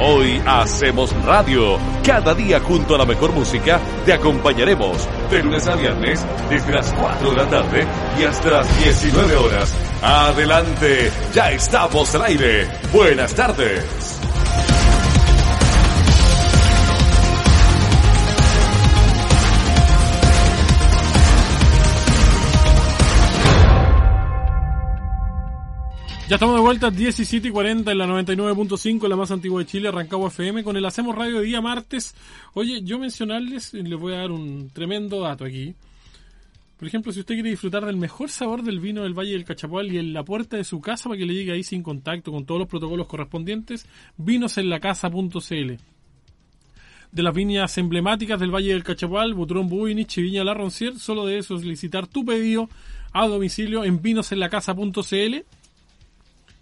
Hoy hacemos radio. Cada día junto a la mejor música te acompañaremos de lunes a viernes desde las 4 de la tarde y hasta las 19 horas. Adelante, ya estamos al aire. Buenas tardes. Ya estamos de vuelta, 17 y 40 en la 99.5, la más antigua de Chile, Rancagua FM, con el Hacemos Radio de día martes. Oye, yo mencionarles, les voy a dar un tremendo dato aquí. Por ejemplo, si usted quiere disfrutar del mejor sabor del vino del Valle del Cachapual y en la puerta de su casa para que le llegue ahí sin contacto con todos los protocolos correspondientes, vinosenlacasa.cl. De las viñas emblemáticas del Valle del Cachapual, Butrón Bubinich y Viña La Roncier, solo de eso solicitar tu pedido a domicilio en vinosenlacasa.cl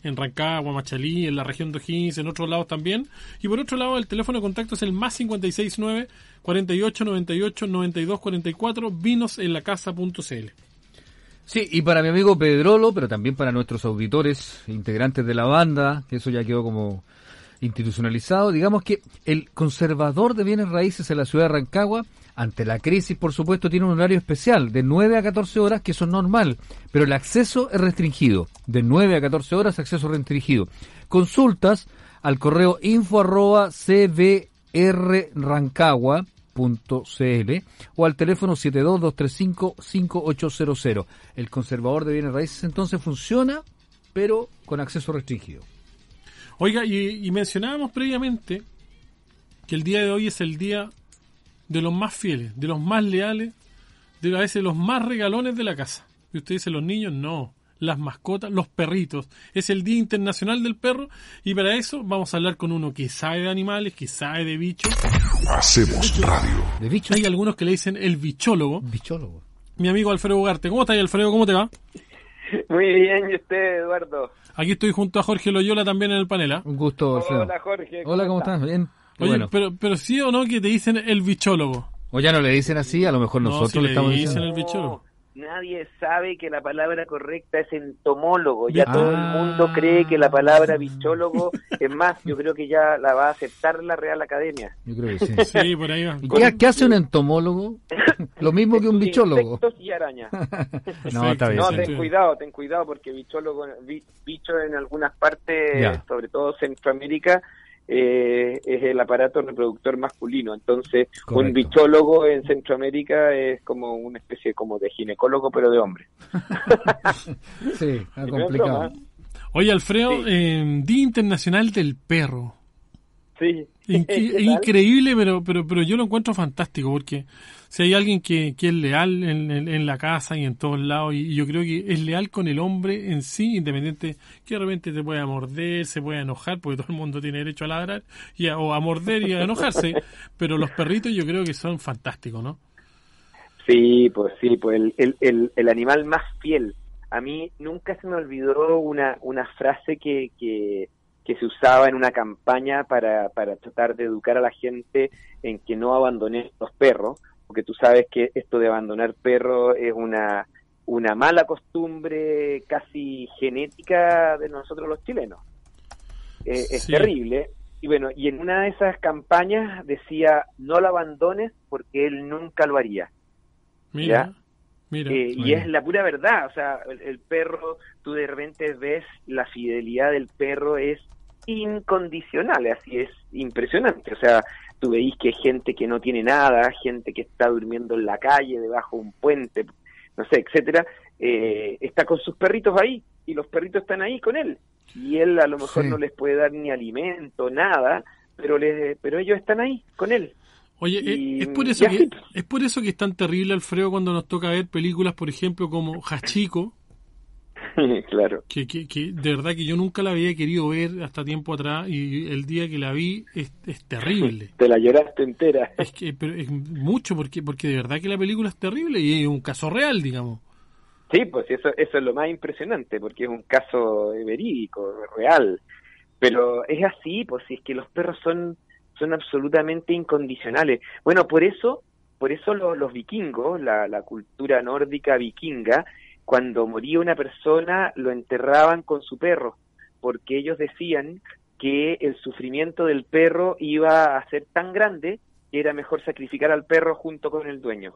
en Rancagua, Machalí, en la región de O'Higgins, en otros lados también. Y por otro lado, el teléfono de contacto es el más 569 48 98 92 44, vinos en la casa.cl. Sí, y para mi amigo Pedrolo, pero también para nuestros auditores, integrantes de la banda, que eso ya quedó como institucionalizado, digamos que el conservador de bienes raíces en la ciudad de Rancagua ante la crisis, por supuesto, tiene un horario especial de 9 a 14 horas, que eso es normal, pero el acceso es restringido. De 9 a 14 horas, acceso restringido. Consultas al correo info arroba cbrrancagua.cl o al teléfono 722355800. El conservador de bienes raíces entonces funciona, pero con acceso restringido. Oiga, y mencionábamos previamente que el día de hoy es el día de los más fieles, de los más leales, de a veces los más regalones de la casa. Y usted dice, los niños, no. Las mascotas, los perritos. Es el Día Internacional del Perro y para eso vamos a hablar con uno que sabe de animales, que sabe de bichos. Hacemos radio. De bichos. Hay algunos que le dicen el bichólogo. Bichólogo. Mi amigo Alfredo Ugarte. ¿Cómo estás, Alfredo? ¿Cómo te va? Muy bien, ¿y usted, Eduardo? Aquí estoy junto a Jorge Loyola también en el panel. ¿ah? Un gusto, Alfredo. Hola, Jorge. Hola, ¿cómo estás? Bien. Oye, bueno. pero, pero sí o no que te dicen el bichólogo. O ya no le dicen así, a lo mejor No, nosotros si le le estamos dicen diciendo. el bichólogo. Nadie sabe que la palabra correcta es entomólogo. Ya Ah. todo el mundo cree que la palabra bichólogo, es más, yo creo que ya la va a aceptar la Real Academia. Yo creo que sí. Sí, por ahí va. ¿Y qué, qué hace un entomólogo? Lo mismo que un bichólogo. Insectos y arañas. No, está bien. No, ten cuidado, ten cuidado, porque bichólogo, bi- bicho en algunas partes, Ya. sobre todo Centroamérica, eh, es el aparato reproductor masculino. Entonces, un bichólogo en Centroamérica es como una especie como de ginecólogo, pero de hombre. Sí, está complicado. Oye, Alfredo, Sí. eh, Día Internacional del Perro. Sí. Increíble, pero, pero, pero yo lo encuentro fantástico porque si hay alguien que, que es leal en, en- en la casa y en todos lados, y, y yo creo que es leal con el hombre en sí, independiente que de repente te pueda morder, se pueda enojar, porque todo el mundo tiene derecho a ladrar, y a- o a morder y a enojarse, pero los perritos yo creo que son fantásticos, ¿no? Sí, pues sí, pues el, el, el, el animal más fiel. A mí nunca se me olvidó una, una frase que, que, que se usaba en una campaña para, para tratar de educar a la gente en que no abandonen los perros, porque tú sabes que esto de abandonar perros es una, una mala costumbre casi genética de nosotros los chilenos. Eh, es terrible. Y bueno, y en una de esas campañas decía, no lo abandones porque él nunca lo haría. Mira, Ya. mira. Eh, y es la pura verdad, o sea, el, el perro, tú de repente ves la fidelidad del perro es incondicional, así es impresionante, o sea, tú veis que hay gente que no tiene nada, gente que está durmiendo en la calle, debajo de un puente, no sé, etcétera, eh, está con sus perritos ahí y los perritos están ahí con él y él a lo mejor Sí. no les puede dar ni alimento, nada, pero les, pero ellos están ahí con él. Oye, y- es, por eso que es por eso que es tan terrible Alfredo cuando nos toca ver películas, por ejemplo, como Hachiko, claro. que, que, que de verdad que yo nunca la había querido ver hasta tiempo atrás y el día que la vi es, es terrible. Te la lloraste entera. Es que pero es mucho porque porque de verdad que la película es terrible y es un caso real, digamos. Sí, pues eso, eso es lo más impresionante, porque es un caso verídico, real. Pero es así, pues si es que los perros son, son absolutamente incondicionales. Bueno, por eso, por eso lo- los vikingos, la, la cultura nórdica vikinga, cuando moría una persona, lo enterraban con su perro, porque ellos decían que el sufrimiento del perro iba a ser tan grande que era mejor sacrificar al perro junto con el dueño.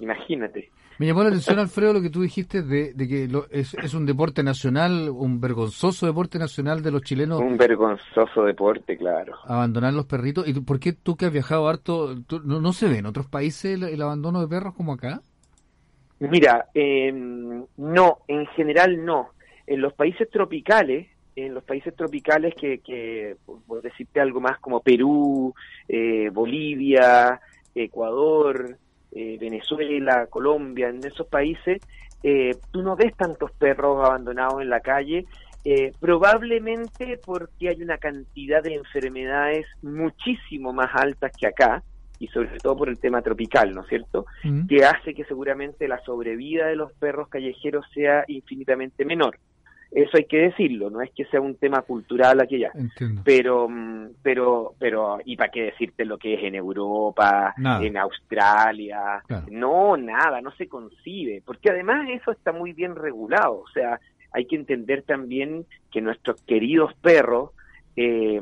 Imagínate. Me llamó la atención, Alfredo, lo que tú dijiste de, que es, un deporte nacional, un vergonzoso deporte nacional de los chilenos. Un vergonzoso deporte, claro. Abandonar los perritos. ¿Y por qué tú que has viajado harto, no, se ve en otros países el, abandono de perros como acá? Mira, em, no, en general no. En los países tropicales, en los países tropicales que, que por decirte algo más como Perú, eh, Bolivia, Ecuador, eh, Venezuela, Colombia, en esos países, eh, tú no ves tantos perros abandonados en la calle, eh, probablemente porque hay una cantidad de enfermedades muchísimo más altas que acá, y sobre todo por el tema tropical, ¿no es cierto? Mm. Que hace que seguramente la sobrevida de los perros callejeros sea infinitamente menor. Eso hay que decirlo, no es que sea un tema cultural aquí ya. Pero, mm, pero, pero, ¿y para qué decirte lo que es en Europa, en Australia? No, nada, no se concibe, porque además eso está muy bien regulado. O sea, hay que entender también que nuestros queridos perros eh,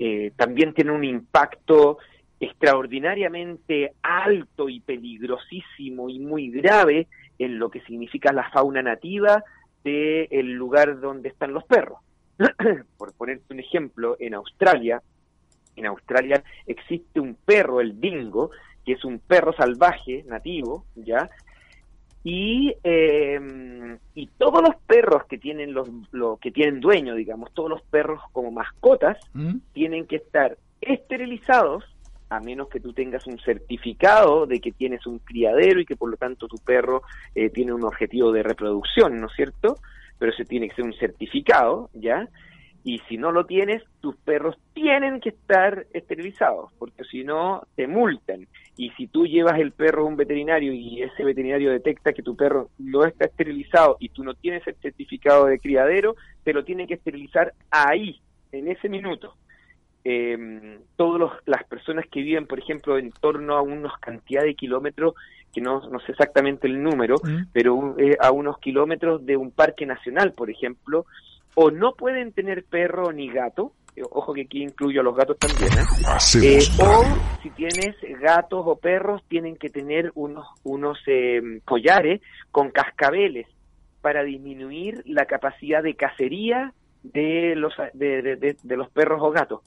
eh, también tienen un impacto extraordinariamente alto y peligrosísimo y muy grave en lo que significa la fauna nativa del el lugar donde están los perros. Por ponerte un ejemplo, en Australia, en Australia existe un perro, el dingo, que es un perro salvaje nativo, ¿ya? Y, em, y todos los perros que tienen los lo, que tienen dueño, digamos, todos los perros como mascotas, ¿Mm? tienen que estar esterilizados a menos que tú tengas un certificado de que tienes un criadero y que por lo tanto tu perro eh, tiene un objetivo de reproducción, ¿no es cierto? Pero ese tiene que ser un certificado, ¿ya? Y si no lo tienes, tus perros tienen que estar esterilizados, porque si no, te multan. Y si tú llevas el perro a un veterinario y ese veterinario detecta que tu perro no está esterilizado y tú no tienes el certificado de criadero, te lo tiene que esterilizar ahí, en ese minuto eh, todas las personas que viven, por ejemplo, en torno a unos cantidad de kilómetros, que no, no sé exactamente el número, mm. pero eh, a unos kilómetros de un parque nacional, por ejemplo, o no pueden tener perro ni gato, eh, ojo que aquí incluyo a los gatos también, ¿eh? o si tienes gatos o perros, tienen que tener unos, unos em, collares con cascabeles para disminuir la capacidad de cacería de los, de los perros o gatos.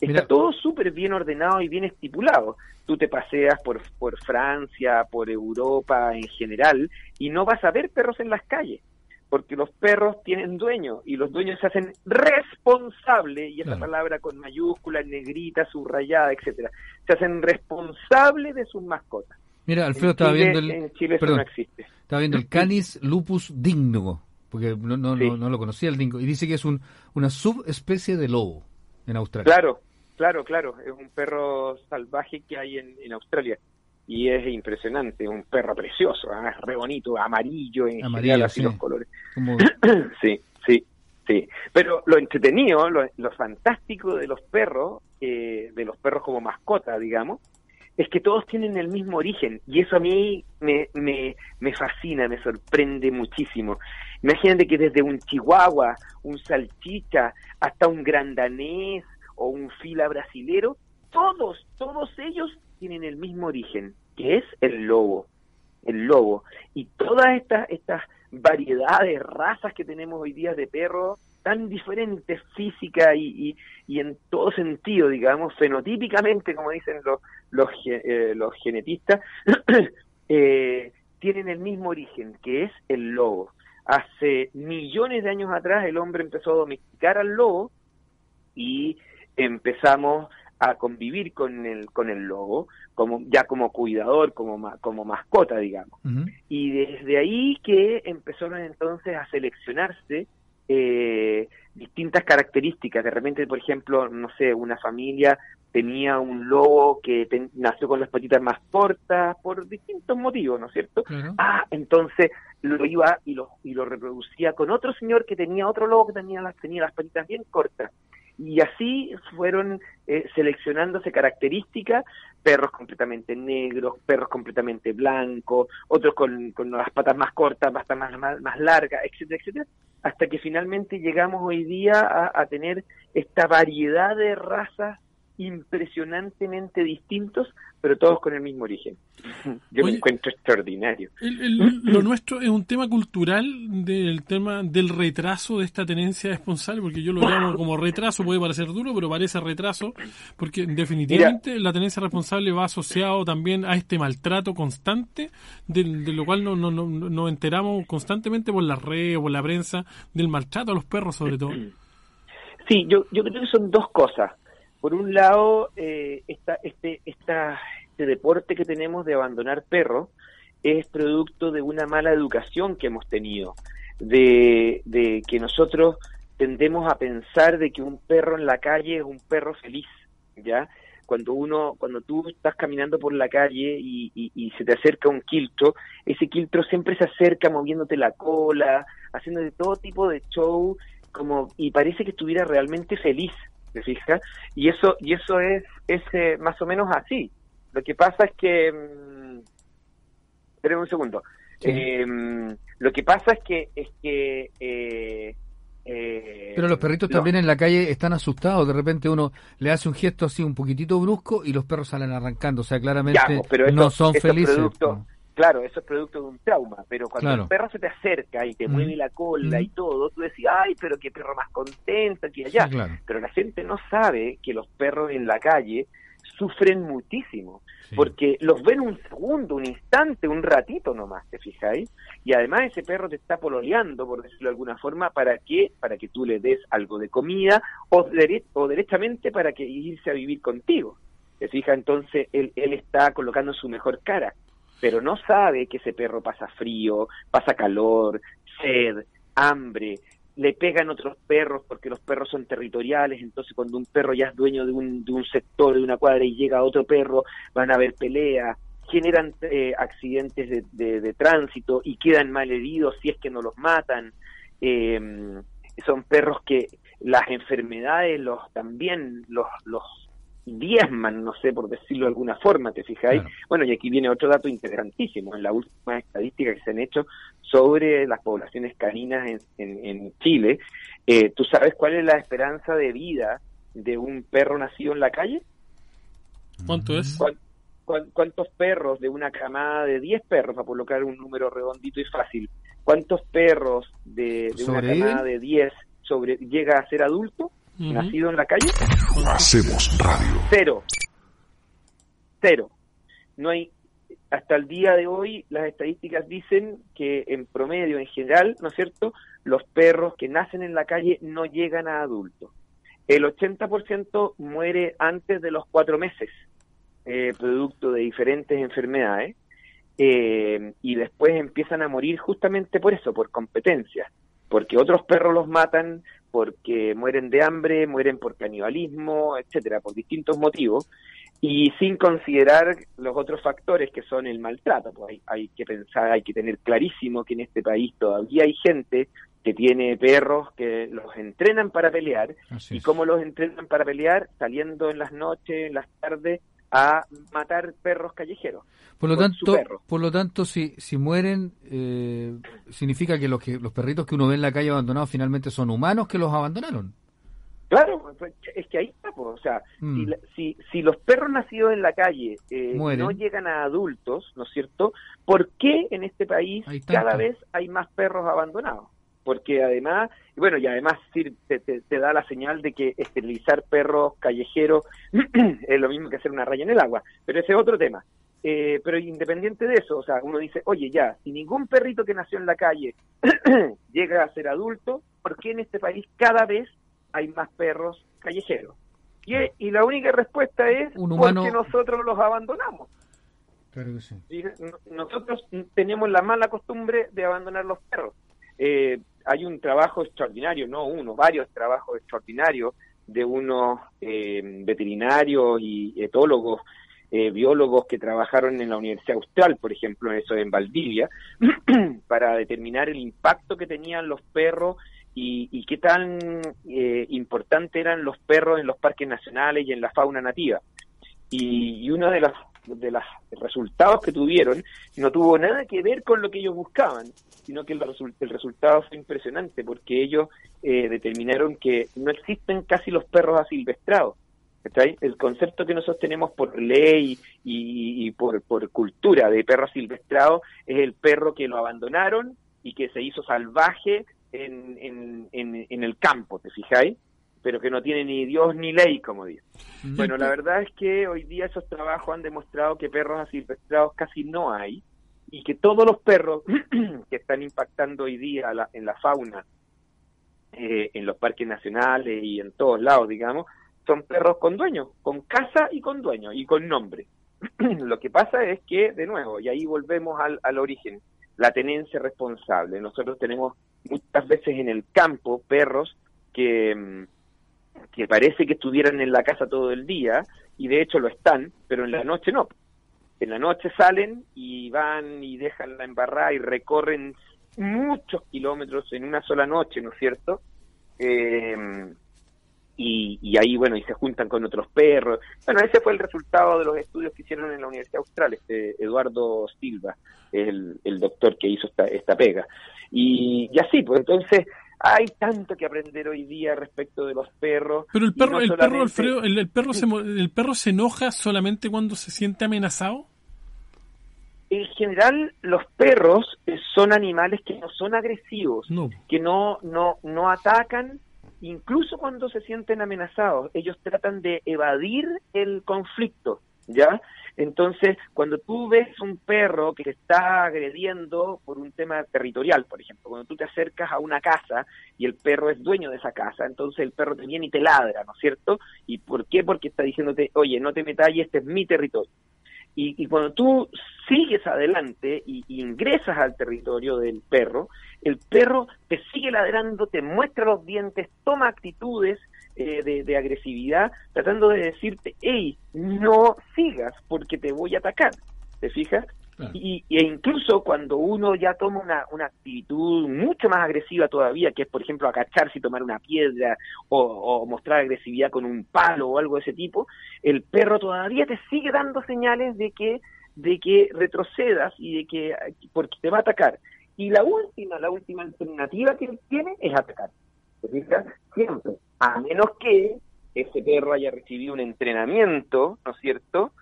Está todo súper bien ordenado y bien estipulado. Tú te paseas por, por Francia, por Europa en general, y no vas a ver perros en las calles, porque los perros tienen dueño y los dueños se hacen responsables, y esa palabra con mayúsculas, negrita, subrayada, etcétera, se hacen responsables de sus mascotas. Mira, Alfredo estaba viendo el. En Chile eso no existe. Estaba viendo el Canis lupus digno, porque no, no, no, lo conocía el dingo, y dice que es un, una subespecie de lobo en Australia. Claro, Claro, claro, es un perro salvaje que hay en, Australia y es impresionante, un perro precioso, ¿eh? re bonito, amarillo en general, así los colores. sí, sí, sí. Pero lo entretenido, lo, fantástico de los perros, eh, de los perros como mascota, digamos, es que todos tienen el mismo origen y eso a mí me, me, me fascina, me sorprende muchísimo. Imagínate que desde un chihuahua, un salchicha, hasta un grandanés, o un fila brasilero, todos, todos ellos tienen el mismo origen, que es el lobo, el lobo. Y todas estas, estas variedades, razas que tenemos hoy día de perros, tan diferentes física y, y, en todo sentido, digamos, fenotípicamente, como dicen los, los, eh, los genetistas, eh, tienen el mismo origen, que es el lobo. Hace millones de años atrás el hombre empezó a domesticar al lobo y empezamos a convivir con el con el lobo como ya como cuidador como como mascota digamos. Y desde ahí que empezaron entonces a seleccionarse eh, distintas características. De repente por ejemplo no sé una familia tenía un lobo que nació con las patitas más cortas por distintos motivos no es cierto ah entonces lo iba y lo y lo reproducía con otro señor que tenía otro lobo que tenía las tenía las patitas bien cortas y así fueron eh, seleccionándose características, perros completamente negros, perros completamente blancos, otros con, con las patas más cortas, patas más, más, más largas, etcétera, etcétera, hasta que finalmente llegamos hoy día a, a tener esta variedad de razas impresionantemente distintos, pero todos con el mismo origen. Yo Oye, me encuentro extraordinario. El- el- lo nuestro es un tema cultural del tema del retraso de esta tenencia responsable, porque yo lo llamo como retraso, puede parecer duro, pero parece retraso, porque definitivamente la tenencia responsable va asociado también a este maltrato constante, del- de, lo cual no, no, no- nos enteramos constantemente por las redes, por la prensa, del maltrato a los perros sobre todo. Sí, yo, yo creo que son dos cosas. Por un lado, eh, esta, este, esta, este deporte que tenemos de abandonar perros es producto de una mala educación que hemos tenido, de, de que nosotros tendemos a pensar de que un perro en la calle es un perro feliz, ¿ya? Cuando uno, cuando tú estás caminando por la calle y, y- se te acerca un quiltro, ese quiltro siempre se acerca moviéndote la cola, haciendo de todo tipo de show, como y parece que estuviera realmente feliz, ¿te fijas? Y eso y eso es es eh, más o menos así. Lo que pasa es que mm, esperen un segundo. Sí. Eh, lo que pasa es que es que eh, eh, Pero los perritos también en la calle están asustados. De repente uno le hace un gesto así un poquitito brusco y los perros salen arrancando. O sea, claramente Ya, pues, pero no son felices. Claro, eso es producto de un trauma, pero cuando Claro. el perro se te acerca y te Mm. mueve la cola Mm. y todo, tú decís, ay, pero qué perro más contento y allá. Sí, claro. Pero la gente no sabe que los perros en la calle sufren muchísimo, Sí. porque los ven un segundo, un instante, un ratito nomás, ¿te fijáis? Y además ese perro te está pololeando, por decirlo de alguna forma, ¿para qué? Para que tú le des algo de comida o, dere- o derechamente para que irse a vivir contigo. ¿Te fijas? Entonces él, él está colocando su mejor cara, pero no sabe que ese perro pasa frío, pasa calor, sed, hambre, le pegan otros perros porque los perros son territoriales, entonces cuando un perro ya es dueño de un, de un sector, de una cuadra y llega otro perro, van a haber peleas, generan eh, accidentes de, de- de tránsito y quedan mal heridos si es que no los matan. Eh, son perros que las enfermedades los también los, los diezman, no sé por decirlo de alguna forma, ¿te fijáis? Claro. Bueno, y aquí viene otro dato interesantísimo, en la última estadística que se han hecho sobre las poblaciones caninas en, en- en Chile, eh, ¿tú sabes cuál es la esperanza de vida de un perro nacido en la calle? ¿Cuánto es? ¿Cuán- cuán- ¿Cuántos perros de una camada de 10 perros, para colocar un número redondito y fácil, cuántos perros de, de una camada de 10 sobre, llega a ser adulto, nacido en la calle? Hacemos radio. Cero. Cero. No hay, hasta el día de hoy, las estadísticas dicen que en promedio, en general, ¿no es cierto?, los perros que nacen en la calle no llegan a adultos. El 80% muere antes de los cuatro meses, eh, producto de diferentes enfermedades, eh, y después empiezan a morir justamente por eso, por competencia, porque otros perros los matan, porque mueren de hambre, mueren por canibalismo, etcétera, por distintos motivos, y sin considerar los otros factores que son el maltrato. Pues hay, hay que pensar, hay que tener clarísimo que en este país todavía hay gente que tiene perros que los entrenan para pelear Así y cómo los entrenan para pelear saliendo en las noches, en las tardes a matar perros callejeros. Por lo tanto, por lo tanto, si, si mueren, eh, significa que los que los perritos que uno ve en la calle abandonados finalmente son humanos que los abandonaron. Claro, pues, es que ahí está, pues, o sea, Mm. si, la- si, si los perros nacidos en la calle eh, no llegan a adultos, ¿no es cierto? ¿Por qué en este país cada vez hay más perros abandonados? Porque además, y bueno, y además sí, te, te- te da la señal de que esterilizar perros callejeros es lo mismo que hacer una raya en el agua, pero ese es otro tema. Eh, pero independiente de eso, o sea, uno dice, oye, ya, si ningún perrito que nació en la calle llega a ser adulto, ¿por qué en este país cada vez hay más perros callejeros? Y, y la única respuesta es Un humano- porque nosotros los abandonamos. Claro que sí. ¿sí? No- Nosotros tenemos la mala costumbre de abandonar los perros. Eh, hay un trabajo extraordinario, no uno, varios trabajos extraordinarios de unos eh, veterinarios y etólogos, eh, biólogos que trabajaron en la Universidad Austral, por ejemplo, eso en Valdivia, para determinar el impacto que tenían los perros y, qué tan eh, importante eran los perros en los parques nacionales y en la fauna nativa. Y, uno de los de los resultados que tuvieron no tuvo nada que ver con lo que ellos buscaban, sino que el, el resultado fue impresionante porque ellos eh, determinaron que no existen casi los perros asilvestrados. El concepto que nosotros tenemos por ley y, por, por, cultura de perro asilvestrado es el perro que lo abandonaron y que se hizo salvaje en, en, el campo, ¿te fijáis? Pero que no tiene ni Dios ni ley, como dice. Bueno, la verdad es que hoy día esos trabajos han demostrado que perros asilvestrados casi no hay y que todos los perros que están impactando hoy día en la fauna, eh, en los parques nacionales y en todos lados, digamos, son perros con dueño, con casa y con dueño y con nombre. Lo que pasa es que, de nuevo, y ahí volvemos al, al origen, la tenencia responsable. Nosotros tenemos muchas veces en el campo perros que, mm, que parece que estuvieran en la casa todo el día y de hecho lo están, pero en la noche no. En la noche salen y van y dejan la embarrada y recorren muchos kilómetros en una sola noche, ¿no es cierto? Eh, y, ahí, bueno, y se juntan con otros perros. Bueno, ese fue el resultado de los estudios que hicieron en la Universidad Austral, este Eduardo Silva, el, el doctor que hizo esta, esta pega. Y, así, pues entonces hay tanto que aprender hoy día respecto de los perros. Pero el perro, el perro, Alfredo, el, perro se, el perro se enoja solamente cuando se siente amenazado. En general, los perros son animales que no son agresivos, que no, no, no atacan incluso cuando se sienten amenazados, ellos tratan de evadir el conflicto, ¿ya? Entonces, cuando tú ves un perro que te está agrediendo por un tema territorial, por ejemplo, cuando tú te acercas a una casa y el perro es dueño de esa casa, entonces el perro te viene y te ladra, ¿no es cierto? ¿Y por qué? Porque está diciéndote, oye, no te metas y este es mi territorio. Y, cuando tú sigues adelante y, ingresas al territorio del perro, el perro te sigue ladrando, te muestra los dientes, toma actitudes eh, de, agresividad, tratando de decirte, hey, no sigas porque te voy a atacar. ¿Te fijas? Y, e incluso cuando uno ya toma una, una actitud mucho más agresiva todavía, que es por ejemplo agacharse y tomar una piedra o, mostrar agresividad con un palo o algo de ese tipo, el perro todavía te sigue dando señales de que de que retrocedas y de que porque te va a atacar. Y la última, la última alternativa que él tiene es atacar. Siempre. A menos que ese perro haya recibido un entrenamiento, ¿no es cierto?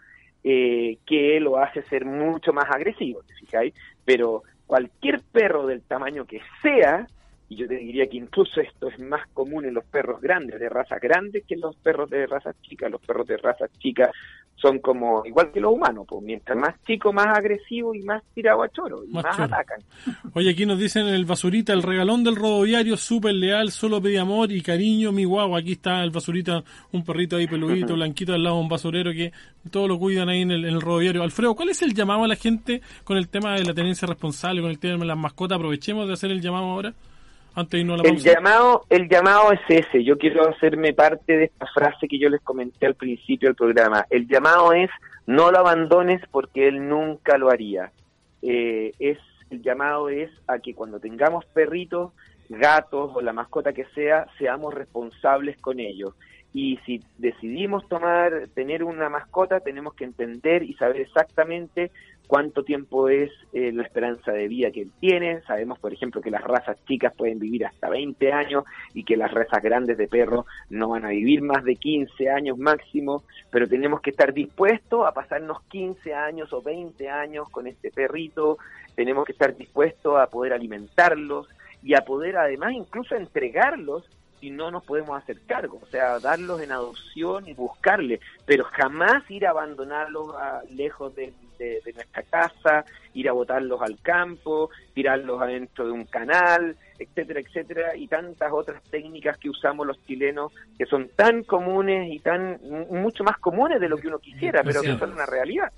Eh, que lo hace ser mucho más agresivo, ¿te fijáis? Pero cualquier perro del tamaño que sea, y yo te diría que incluso esto es más común en los perros grandes, de raza grande, que en los perros de raza chica. Los perros de raza chica son como igual que los humanos, pues mientras más chico, más agresivo y más tirado a choro, y más, atacan. Oye, aquí nos dicen el basurita, el regalón del rodoviario, súper leal, solo pedí amor y cariño, mi guau, aquí está el basurita, un perrito ahí peludito, blanquito al lado de un basurero que todo lo cuidan ahí en el, en el rodoviario. Alfredo, ¿cuál es el llamado a la gente con el tema de la tenencia responsable, con el tema de las mascotas? Aprovechemos de hacer el llamado ahora el llamado, el llamado es ese. Yo quiero hacerme parte de esta frase que yo les comenté al principio del programa. El llamado es no lo abandones porque él nunca lo haría. Eh, es el llamado es a que cuando tengamos perritos, gatos o la mascota que sea, seamos responsables con ellos. Y si decidimos tomar, tener una mascota, tenemos que entender y saber exactamente cuánto tiempo es eh, la esperanza de vida que él tiene. Sabemos, por ejemplo, que las razas chicas pueden vivir hasta 20 años y que las razas grandes de perros no van a vivir más de 15 años máximo, pero tenemos que estar dispuestos a pasarnos 15 años o 20 años con este perrito, tenemos que estar dispuestos a poder alimentarlos y a poder además incluso entregarlos si no nos podemos hacer cargo, o sea, darlos en adopción y buscarle, pero jamás ir a abandonarlos lejos de, nuestra casa, ir a botarlos al campo, tirarlos adentro de un canal, etcétera, etcétera, y tantas otras técnicas que usamos los chilenos que son tan comunes y tan mucho más comunes de lo que uno quisiera, pero que son una realidad.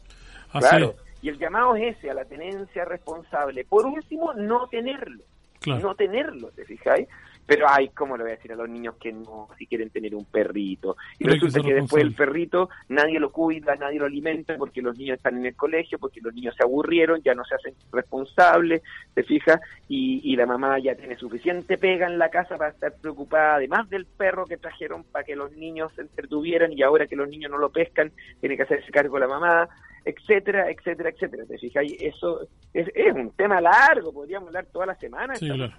claro. Y el llamado es ese, a la tenencia responsable. Por último, no tenerlo. No tenerlo, ¿te fijáis? Pero ay, ¿cómo le voy a decir a los niños que no, si quieren tener un perrito? Y resulta que, después el perrito nadie lo cuida, nadie lo alimenta porque los niños están en el colegio, porque los niños se aburrieron, ya no se hacen responsables, se fija, y, y la mamá ya tiene suficiente pega en la casa para estar preocupada, además del perro que trajeron para que los niños se entretuvieran y ahora que los niños no lo pescan, tiene que hacerse cargo la mamá etcétera, etcétera, etcétera. ¿Te fijas? Eso es, es, un tema largo, podríamos hablar toda la semana. Sí, claro.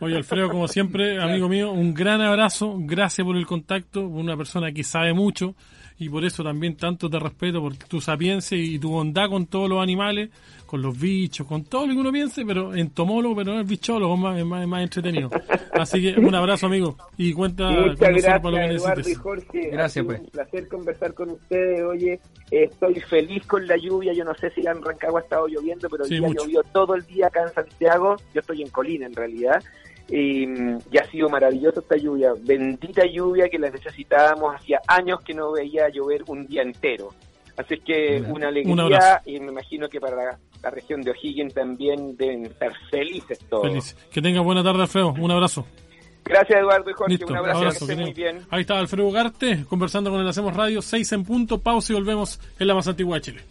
Oye, Alfredo, como siempre, amigo mío, un gran abrazo, gracias por el contacto, una persona que sabe mucho y por eso también tanto te respeto por tu sapiencia y tu bondad con todos los animales, con los bichos, con todo lo que uno piense, pero entomólogo, pero no es bichólogo, es más, es más, es más entretenido. Así que un abrazo, amigo, y cuenta Muchas con gracias, para lo que Eduardo y necesites. Jorge. Gracias, pues. Un placer conversar con ustedes. Oye, estoy feliz con la lluvia. Yo no sé si en Rancagua ha estado lloviendo, pero Sí, día llovió todo el día acá en Santiago. Yo estoy en Colina, en realidad. Y, y ha sido maravillosa esta lluvia. Bendita lluvia que la necesitábamos. Hacía años que no veía llover un día entero. Así que una Un alegría y me imagino que para la, la región de O'Higgins también deben estar felices todos. Feliz. Que tenga buena tarde, Alfredo. Un abrazo. Gracias Eduardo y Jorge, Listo, un abrazo, abrazo, que estén muy bien. Ahí está Alfredo Ugarte conversando con el Hacemos Radio, 6 en punto, pausa y volvemos en la más antigua de Chile.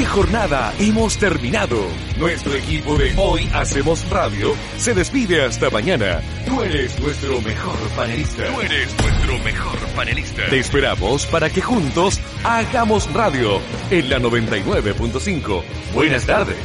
¿Qué jornada hemos terminado? Nuestro equipo de Hoy Hacemos Radio se despide hasta mañana. Tú eres nuestro mejor panelista. Tú eres nuestro mejor panelista. Te esperamos para que juntos hagamos radio en la 99.5. Buenas tardes.